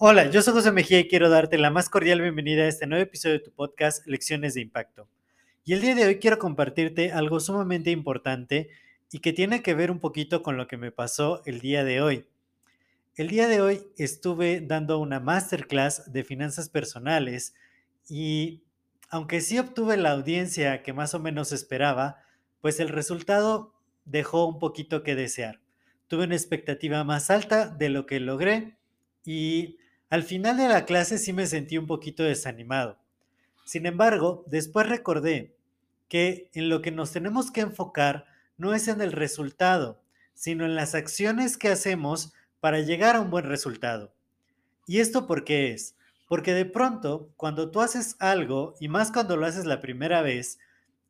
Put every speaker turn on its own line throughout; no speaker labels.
Hola, yo soy José Mejía y quiero darte la más cordial bienvenida a este nuevo episodio de tu podcast Lecciones de Impacto. Y el día de hoy quiero compartirte algo sumamente importante y que tiene que ver un poquito con lo que me pasó el día de hoy. El día de hoy estuve dando una masterclass de finanzas personales y aunque sí obtuve la audiencia que más o menos esperaba, pues el resultado dejó un poquito que desear. Tuve una expectativa más alta de lo que logré y al final de la clase sí me sentí un poquito desanimado. Sin embargo, después recordé que en lo que nos tenemos que enfocar no es en el resultado, sino en las acciones que hacemos para llegar a un buen resultado. ¿Y esto por qué es? Porque de pronto, cuando tú haces algo, y más cuando lo haces la primera vez,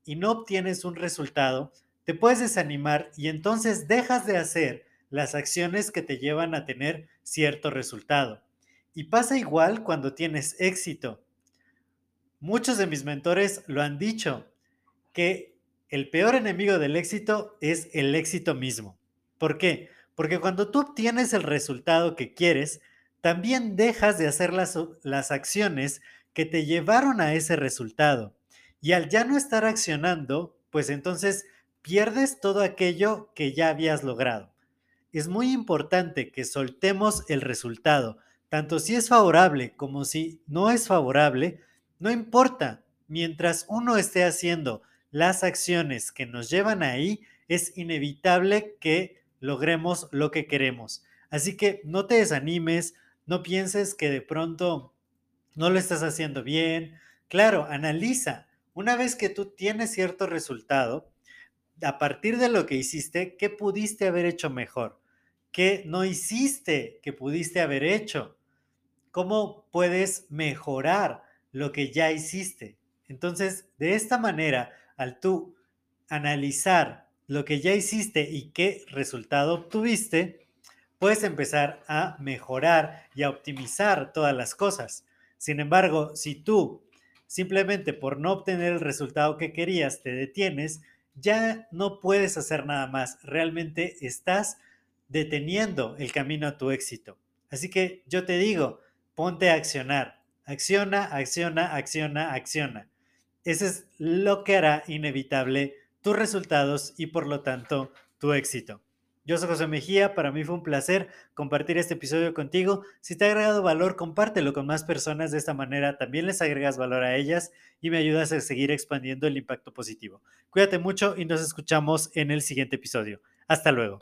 y no obtienes un resultado, te puedes desanimar y entonces dejas de hacer las acciones que te llevan a tener cierto resultado. Y pasa igual cuando tienes éxito. Muchos de mis mentores lo han dicho, que el peor enemigo del éxito es el éxito mismo. ¿Por qué? Porque cuando tú obtienes el resultado que quieres, también dejas de hacer las, las acciones que te llevaron a ese resultado. Y al ya no estar accionando, pues entonces pierdes todo aquello que ya habías logrado. Es muy importante que soltemos el resultado, tanto si es favorable como si no es favorable, no importa, mientras uno esté haciendo las acciones que nos llevan ahí, es inevitable que logremos lo que queremos. Así que no te desanimes, no pienses que de pronto no lo estás haciendo bien. Claro, analiza. Una vez que tú tienes cierto resultado, a partir de lo que hiciste, ¿qué pudiste haber hecho mejor? ¿Qué no hiciste que pudiste haber hecho? ¿Cómo puedes mejorar lo que ya hiciste? Entonces, de esta manera, al tú analizar lo que ya hiciste y qué resultado obtuviste, puedes empezar a mejorar y a optimizar todas las cosas. Sin embargo, si tú simplemente por no obtener el resultado que querías te detienes, ya no puedes hacer nada más. Realmente estás deteniendo el camino a tu éxito. Así que yo te digo, ponte a accionar. Acciona, acciona, acciona, acciona. Eso es lo que hará inevitable tus resultados y por lo tanto tu éxito. Yo soy José Mejía, para mí fue un placer compartir este episodio contigo. Si te ha agregado valor, compártelo con más personas. De esta manera también les agregas valor a ellas y me ayudas a seguir expandiendo el impacto positivo. Cuídate mucho y nos escuchamos en el siguiente episodio. Hasta luego.